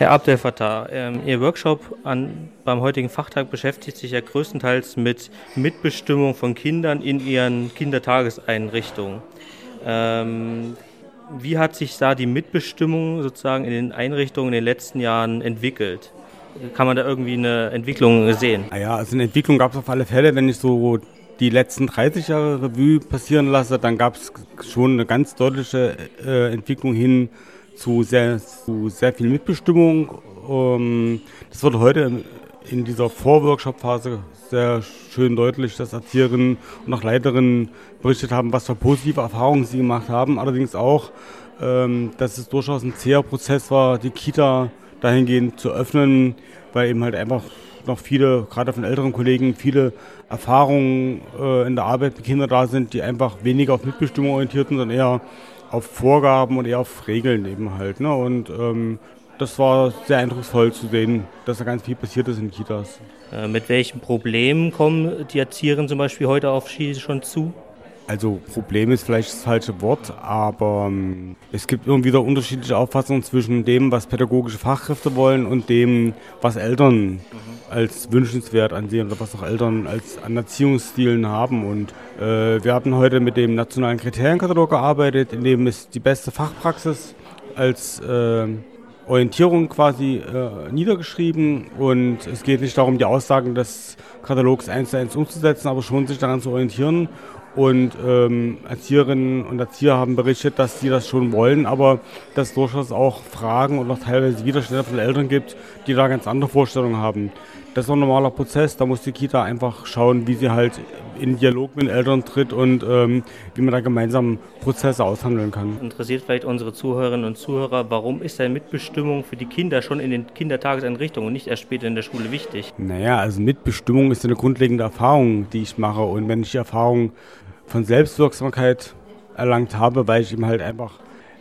Herr Abdel Fattah, ähm, Ihr Workshop an, beim heutigen Fachtag beschäftigt sich ja größtenteils mit Mitbestimmung von Kindern in ihren Kindertageseinrichtungen. Ähm, wie hat sich da die Mitbestimmung sozusagen in den Einrichtungen in den letzten Jahren entwickelt? Kann man da irgendwie eine Entwicklung sehen? Naja, also eine Entwicklung gab es auf alle Fälle, wenn ich so die letzten 30 Jahre Revue passieren lasse, dann gab es schon eine ganz deutliche äh, Entwicklung hin zu sehr, zu sehr viel Mitbestimmung. Ähm, das wurde heute in dieser Vorworkshop-Phase sehr schön deutlich, dass Erzieherinnen und auch Leiterinnen berichtet haben, was für positive Erfahrungen sie gemacht haben. Allerdings auch, ähm, dass es durchaus ein zäher Prozess war, die Kita dahingehend zu öffnen, weil eben halt einfach noch viele, gerade von älteren Kollegen, viele Erfahrungen äh, in der Arbeit mit Kindern da sind, die einfach weniger auf Mitbestimmung orientiert sind, sondern eher auf Vorgaben und eher auf Regeln eben halt. Ne? Und ähm, das war sehr eindrucksvoll zu sehen, dass da ganz viel passiert ist in Kitas. Äh, mit welchen Problemen kommen die Erzieherinnen zum Beispiel heute auf Ski schon zu? Also Problem ist vielleicht das falsche Wort, aber ähm, es gibt immer wieder unterschiedliche Auffassungen zwischen dem, was pädagogische Fachkräfte wollen und dem, was Eltern als wünschenswert ansehen oder was auch Eltern als an Erziehungsstilen haben. Und äh, wir haben heute mit dem nationalen Kriterienkatalog gearbeitet, in dem es die beste Fachpraxis als äh, Orientierung quasi äh, niedergeschrieben und es geht nicht darum, die Aussagen des Katalogs eins zu eins umzusetzen, aber schon sich daran zu orientieren und ähm, Erzieherinnen und Erzieher haben berichtet, dass sie das schon wollen, aber dass es durchaus auch Fragen und auch teilweise Widerstände von Eltern gibt, die da ganz andere Vorstellungen haben. Das ist ein normaler Prozess, da muss die Kita einfach schauen, wie sie halt in Dialog mit den Eltern tritt und ähm, wie man da gemeinsam Prozesse aushandeln kann. Interessiert vielleicht unsere Zuhörerinnen und Zuhörer, warum ist denn Mitbestimmung für die Kinder schon in den Kindertageseinrichtungen und nicht erst später in der Schule wichtig? Naja, also Mitbestimmung ist eine grundlegende Erfahrung, die ich mache und wenn ich die Erfahrung von Selbstwirksamkeit erlangt habe, weil ich ihm halt einfach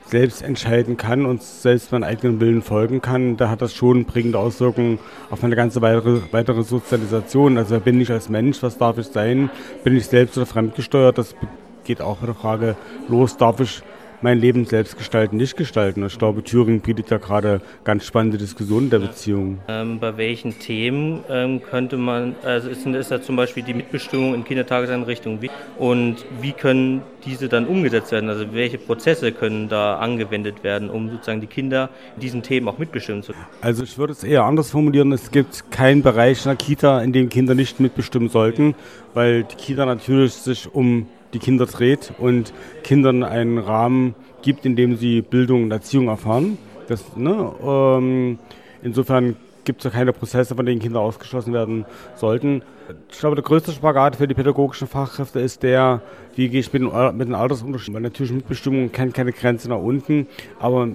selbst entscheiden kann und selbst meinen eigenen Willen folgen kann, da hat das schon prägende Auswirkungen auf meine ganze weitere, weitere Sozialisation. Also wer bin ich als Mensch, was darf ich sein, bin ich selbst oder fremdgesteuert, das geht auch mit der Frage los, darf ich mein Leben selbst gestalten, nicht gestalten. Ich glaube, Thüringen bietet ja gerade ganz spannende Diskussionen der Beziehung. Ähm, bei welchen Themen ähm, könnte man, also ist, ist da zum Beispiel die Mitbestimmung in Kindertageseinrichtungen und wie können diese dann umgesetzt werden? Also welche Prozesse können da angewendet werden, um sozusagen die Kinder in diesen Themen auch mitbestimmen zu können? Also ich würde es eher anders formulieren. Es gibt keinen Bereich in der Kita, in dem Kinder nicht mitbestimmen sollten, weil die Kita natürlich sich um die Kinder dreht und Kindern einen Rahmen gibt, in dem sie Bildung und Erziehung erfahren. Das, ne, ähm, insofern gibt es ja keine Prozesse, von denen Kinder ausgeschlossen werden sollten. Ich glaube, der größte Spagat für die pädagogischen Fachkräfte ist der, wie gehe ich mit mit den Altersunterschieden. Weil natürlich Mitbestimmung kennt keine Grenze nach unten, aber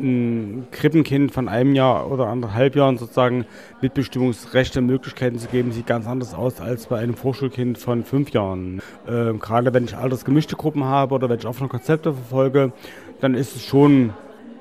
ein Krippenkind von einem Jahr oder anderthalb Jahren sozusagen Mitbestimmungsrechte, Möglichkeiten zu geben, sieht ganz anders aus als bei einem Vorschulkind von fünf Jahren. Ähm, gerade wenn ich altersgemischte Gruppen habe oder wenn ich offene Konzepte verfolge, dann ist es schon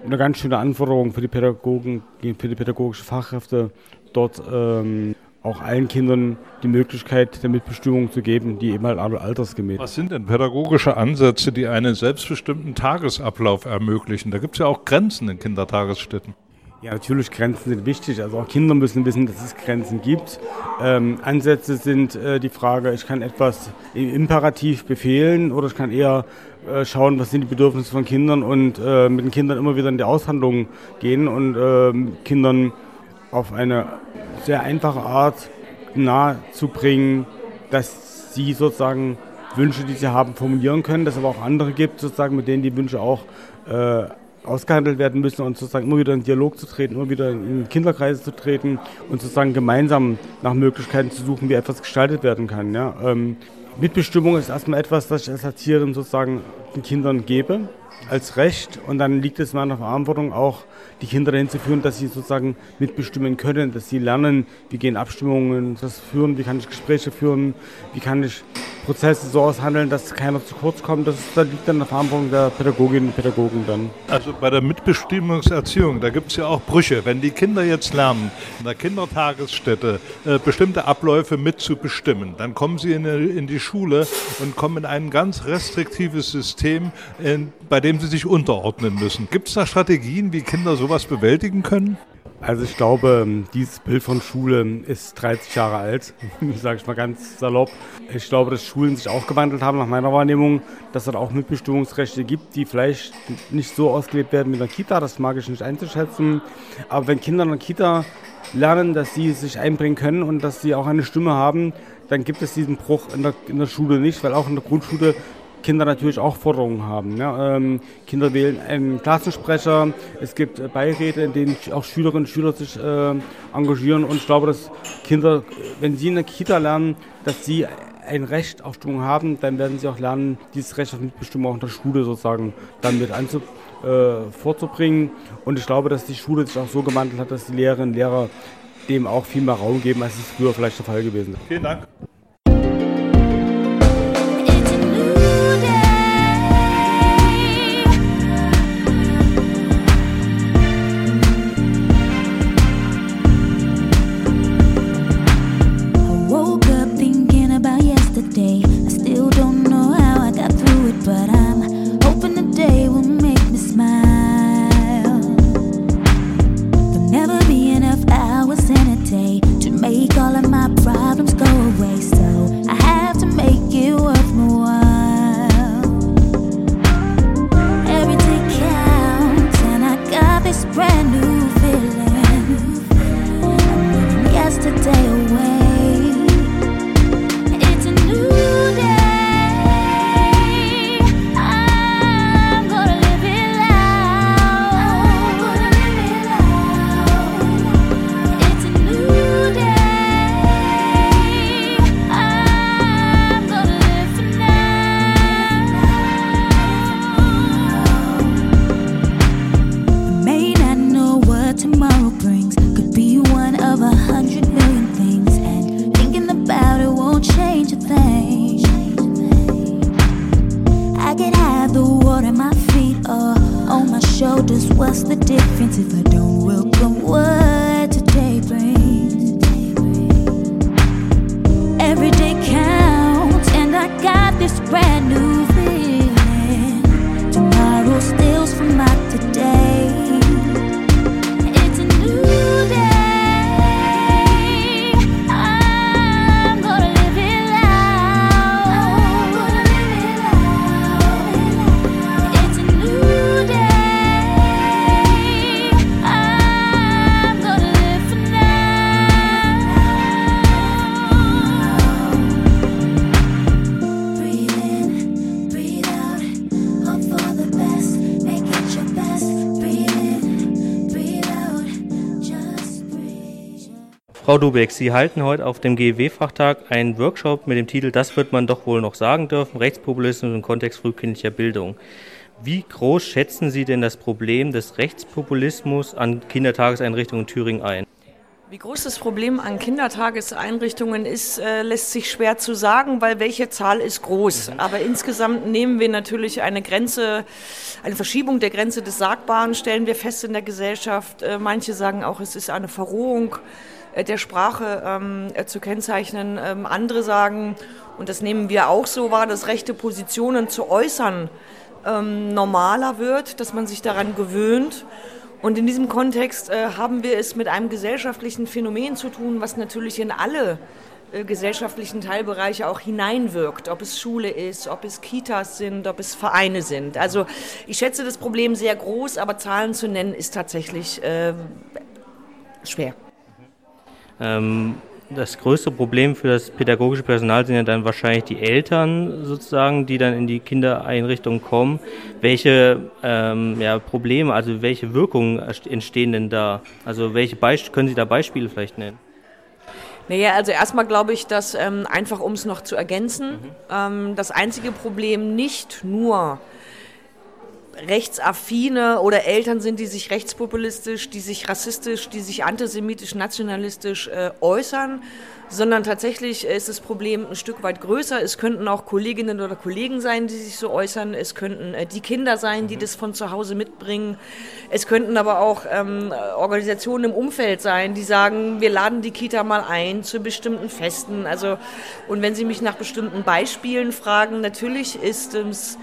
eine ganz schöne Anforderung für die Pädagogen, für die pädagogischen Fachkräfte, dort ähm, auch allen Kindern die Möglichkeit der Mitbestimmung zu geben, die eben halt altersgemäß. Was sind denn pädagogische Ansätze, die einen selbstbestimmten Tagesablauf ermöglichen? Da gibt es ja auch Grenzen in Kindertagesstätten. Ja, natürlich, Grenzen sind wichtig. Also auch Kinder müssen wissen, dass es Grenzen gibt. Ähm, Ansätze sind äh, die Frage, ich kann etwas im Imperativ befehlen oder ich kann eher äh, schauen, was sind die Bedürfnisse von Kindern und äh, mit den Kindern immer wieder in die Aushandlung gehen und ähm, Kindern auf eine sehr einfache Art nahezubringen, dass sie sozusagen Wünsche, die sie haben, formulieren können, dass es aber auch andere gibt, sozusagen, mit denen die Wünsche auch äh, ausgehandelt werden müssen und sozusagen immer wieder in Dialog zu treten, immer wieder in Kinderkreise zu treten und sozusagen gemeinsam nach Möglichkeiten zu suchen, wie etwas gestaltet werden kann. Ja. Ähm, Mitbestimmung ist erstmal etwas, das ich als Erzieherin sozusagen den Kindern gebe als Recht und dann liegt es in meiner Verantwortung auch, die Kinder dahin zu führen, dass sie sozusagen mitbestimmen können, dass sie lernen, wie gehen Abstimmungen das führen, wie kann ich Gespräche führen, wie kann ich Prozesse so aushandeln, dass keiner zu kurz kommt. Das, das liegt dann der Verantwortung der Pädagoginnen und Pädagogen dann. Also bei der Mitbestimmungserziehung, da gibt es ja auch Brüche. Wenn die Kinder jetzt lernen, in der Kindertagesstätte äh, bestimmte Abläufe mitzubestimmen, dann kommen sie in, in, die Schule und kommen in ein ganz restriktives System, in, bei dem sie sich unterordnen müssen. Gibt es da Strategien, wie Kinder sowas bewältigen können? Also ich glaube, dieses Bild von Schule ist 30 Jahre alt, [laughs] sage ich mal ganz salopp. Ich glaube, dass Schulen sich auch gewandelt haben nach meiner Wahrnehmung, dass es auch Mitbestimmungsrechte gibt, die vielleicht nicht so ausgelebt werden wie in der Kita, das mag ich nicht einzuschätzen. Aber wenn Kinder in der Kita lernen, dass sie sich einbringen können und dass sie auch eine Stimme haben, dann gibt es diesen Bruch in der, in der Schule nicht, weil auch in der Grundschule Kinder natürlich auch Forderungen haben. Ja, ähm, Kinder wählen einen Klassensprecher, es gibt äh, Beiräte, in denen auch Schülerinnen und Schüler sich äh, engagieren und ich glaube, dass Kinder, wenn sie in der Kita lernen, dass sie ein Recht auf Stimmung haben, dann werden sie auch lernen, dieses Recht auf Mitbestimmung auch in der Schule sozusagen dann mit anzu, äh, vorzubringen. Und ich glaube, dass die Schule sich auch so gewandelt hat, dass die Lehrerinnen und Lehrer dem auch viel mehr Raum geben, als es früher vielleicht der Fall gewesen ist. Vielen Dank. Frau Dubeck, Sie halten heute auf dem GEW-Fachtag einen Workshop mit dem Titel Das wird man doch wohl noch sagen dürfen, Rechtspopulismus im Kontext frühkindlicher Bildung. Wie groß schätzen Sie denn das Problem des Rechtspopulismus an Kindertageseinrichtungen in Thüringen ein? Wie groß das Problem an Kindertageseinrichtungen ist, äh, lässt sich schwer zu sagen, weil welche Zahl ist groß. Aber insgesamt nehmen wir natürlich eine Grenze, eine Verschiebung der Grenze des Sagbaren, stellen wir fest in der Gesellschaft. Äh, manche sagen auch, es ist eine Verrohung der Sprache ähm, äh, zu kennzeichnen. Ähm, andere sagen, und das nehmen wir auch so wahr, dass rechte Positionen zu äußern ähm, normaler wird, dass man sich daran gewöhnt. Und in diesem Kontext äh, haben wir es mit einem gesellschaftlichen Phänomen zu tun, was natürlich in alle äh, gesellschaftlichen Teilbereiche auch hineinwirkt, ob es Schule ist, ob es Kitas sind, ob es Vereine sind. Also ich schätze das Problem sehr groß, aber Zahlen zu nennen ist tatsächlich äh, schwer. Ähm, das größte Problem für das pädagogische Personal sind ja dann wahrscheinlich die Eltern sozusagen, die dann in die Kindereinrichtungen kommen. Welche ähm, ja, Probleme, also welche Wirkungen entstehen denn da? Also welche Beisp können Sie da Beispiele vielleicht nennen? Naja, also erstmal glaube ich, dass ähm, einfach um es noch zu ergänzen, ähm, das einzige Problem nicht nur rechtsaffine oder Eltern sind, die sich rechtspopulistisch, die sich rassistisch, die sich antisemitisch, nationalistisch äh, äußern, sondern tatsächlich ist das Problem ein Stück weit größer. Es könnten auch Kolleginnen oder Kollegen sein, die sich so äußern. Es könnten äh, die Kinder sein, die das von zu Hause mitbringen. Es könnten aber auch ähm, Organisationen im Umfeld sein, die sagen, wir laden die Kita mal ein zu bestimmten Festen. Also, und wenn Sie mich nach bestimmten Beispielen fragen, natürlich ist es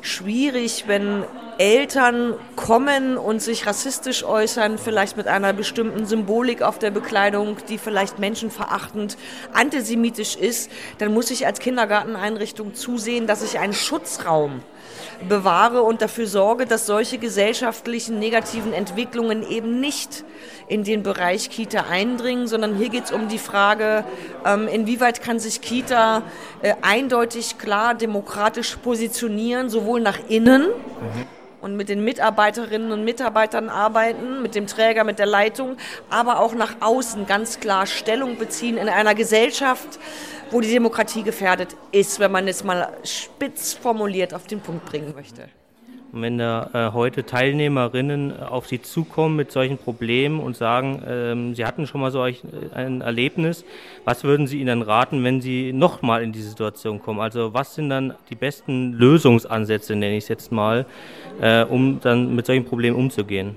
schwierig, wenn Eltern kommen und sich rassistisch äußern, vielleicht mit einer bestimmten Symbolik auf der Bekleidung, die vielleicht menschenverachtend, antisemitisch ist, dann muss ich als Kindergarteneinrichtung zusehen, dass ich einen Schutzraum bewahre und dafür sorge, dass solche gesellschaftlichen negativen Entwicklungen eben nicht in den Bereich Kita eindringen, sondern hier geht es um die Frage, ähm, inwieweit kann sich Kita äh, eindeutig klar demokratisch positionieren, sowohl nach innen, und mit den Mitarbeiterinnen und Mitarbeitern arbeiten, mit dem Träger, mit der Leitung, aber auch nach außen ganz klar Stellung beziehen in einer Gesellschaft, wo die Demokratie gefährdet ist, wenn man es mal spitz formuliert auf den Punkt bringen möchte. Und wenn da äh, heute Teilnehmerinnen auf Sie zukommen mit solchen Problemen und sagen, ähm, Sie hatten schon mal so euch, äh, ein Erlebnis, was würden Sie ihnen raten, wenn Sie nochmal in die Situation kommen? Also was sind dann die besten Lösungsansätze, nenne ich es jetzt mal, äh, um dann mit solchen Problemen umzugehen?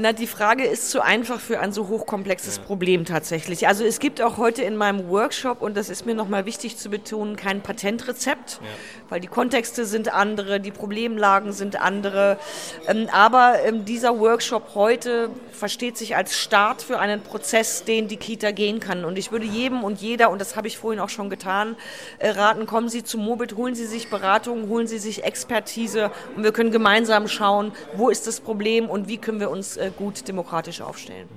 Na, die Frage ist zu einfach für ein so hochkomplexes Problem tatsächlich. Also es gibt auch heute in meinem Workshop, und das ist mir nochmal wichtig zu betonen, kein Patentrezept, weil die Kontexte sind andere, die Problemlagen sind andere. Ähm, aber ähm, dieser Workshop heute versteht sich als Start für einen Prozess, den die Kita gehen kann. Und ich würde jedem und jeder, und das habe ich vorhin auch schon getan, äh, raten, kommen Sie zu Mobit, holen Sie sich Beratung, holen Sie sich Expertise und wir können gemeinsam schauen, wo ist das Problem und wie können wir uns äh, gut demokratisch aufstellen.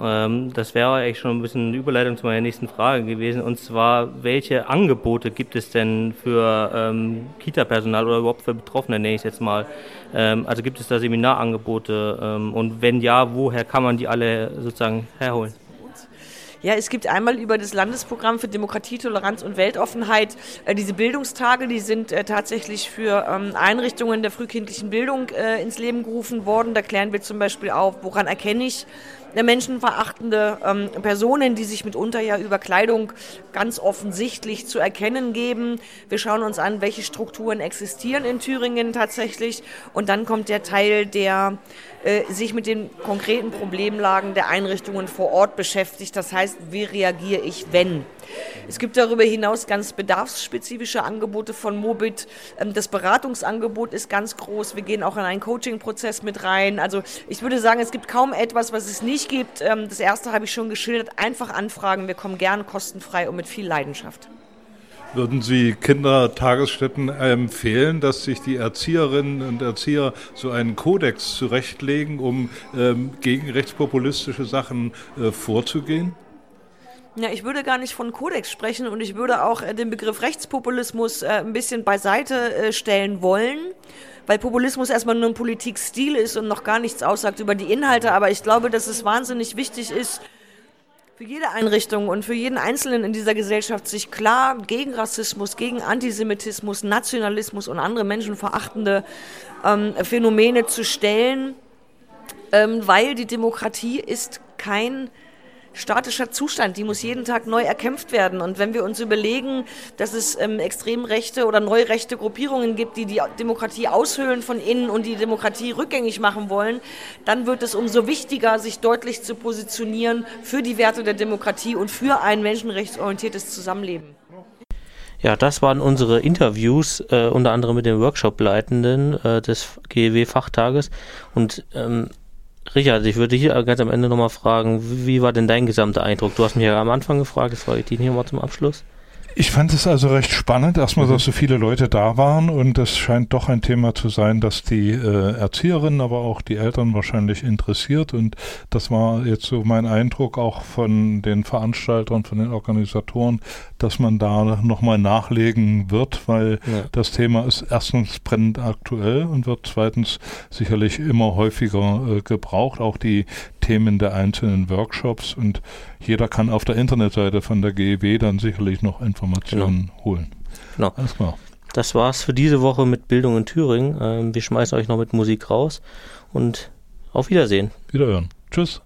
Ähm, das wäre eigentlich schon ein bisschen eine Überleitung zu meiner nächsten Frage gewesen. Und zwar, welche Angebote gibt es denn für ähm, Kita-Personal oder überhaupt für Betroffene, nenne ich es jetzt mal? Ähm, also gibt es da Seminarangebote? Ähm, und wenn ja, woher kann man die alle sozusagen herholen? Ja, es gibt einmal über das Landesprogramm für Demokratie, Toleranz und Weltoffenheit äh, diese Bildungstage, die sind äh, tatsächlich für ähm, Einrichtungen der frühkindlichen Bildung äh, ins Leben gerufen worden. Da klären wir zum Beispiel auf, woran erkenne ich, menschenverachtende ähm, Personen, die sich mitunter ja über Kleidung ganz offensichtlich zu erkennen geben. Wir schauen uns an, welche Strukturen existieren in Thüringen tatsächlich. Und dann kommt der Teil, der äh, sich mit den konkreten Problemlagen der Einrichtungen vor Ort beschäftigt. Das heißt, wie reagiere ich, wenn? Es gibt darüber hinaus ganz bedarfsspezifische Angebote von Mobit. Ähm, das Beratungsangebot ist ganz groß. Wir gehen auch in einen Coaching-Prozess mit rein. Also ich würde sagen, es gibt kaum etwas, was es nicht gibt. Ähm, das erste habe ich schon geschildert. Einfach anfragen. Wir kommen gern kostenfrei und mit viel Leidenschaft. Würden Sie Kindertagesstätten empfehlen, dass sich die Erzieherinnen und Erzieher so einen Kodex zurechtlegen, um ähm, gegen rechtspopulistische Sachen äh, vorzugehen? Ja, ich würde gar nicht von Kodex sprechen und ich würde auch äh, den Begriff Rechtspopulismus äh, ein bisschen beiseite äh, stellen wollen, weil Populismus erstmal nur ein Politikstil ist und noch gar nichts aussagt über die Inhalte. Aber ich glaube, dass es wahnsinnig wichtig ist, für jede Einrichtung und für jeden Einzelnen in dieser Gesellschaft sich klar gegen Rassismus, gegen Antisemitismus, Nationalismus und andere menschenverachtende ähm, Phänomene zu stellen, ähm, weil die Demokratie ist kein statischer Zustand, die muss jeden Tag neu erkämpft werden. Und wenn wir uns überlegen, dass es ähm, extrem rechte oder neurechte Gruppierungen gibt, die die Demokratie aushöhlen von innen und die Demokratie rückgängig machen wollen, dann wird es umso wichtiger, sich deutlich zu positionieren für die Werte der Demokratie und für ein menschenrechtsorientiertes Zusammenleben. Ja, das waren unsere Interviews, äh, unter anderem mit den Workshop-Leitenden äh, des GEW-Fachtages. Und ähm, Richard, ich würde dich ganz am Ende nochmal fragen, wie war denn dein gesamter Eindruck? Du hast mich ja am Anfang gefragt, das frage ich dich nochmal zum Abschluss. Ich fand es also recht spannend, erstmal, dass so viele Leute da waren und es scheint doch ein Thema zu sein, das die äh, Erzieherinnen, aber auch die Eltern wahrscheinlich interessiert und das war jetzt so mein Eindruck auch von den Veranstaltern, von den Organisatoren, dass man da nochmal nachlegen wird, weil ja. das Thema ist erstens brennend aktuell und wird zweitens sicherlich immer häufiger äh, gebraucht, auch die Themen der einzelnen Workshops und jeder kann auf der Internetseite von der GEW dann sicherlich noch Informationen genau. holen. Genau. Alles klar. Das war's für diese Woche mit Bildung in Thüringen. Ähm, wir schmeißen euch noch mit Musik raus und auf Wiedersehen. Wiederhören. Tschüss.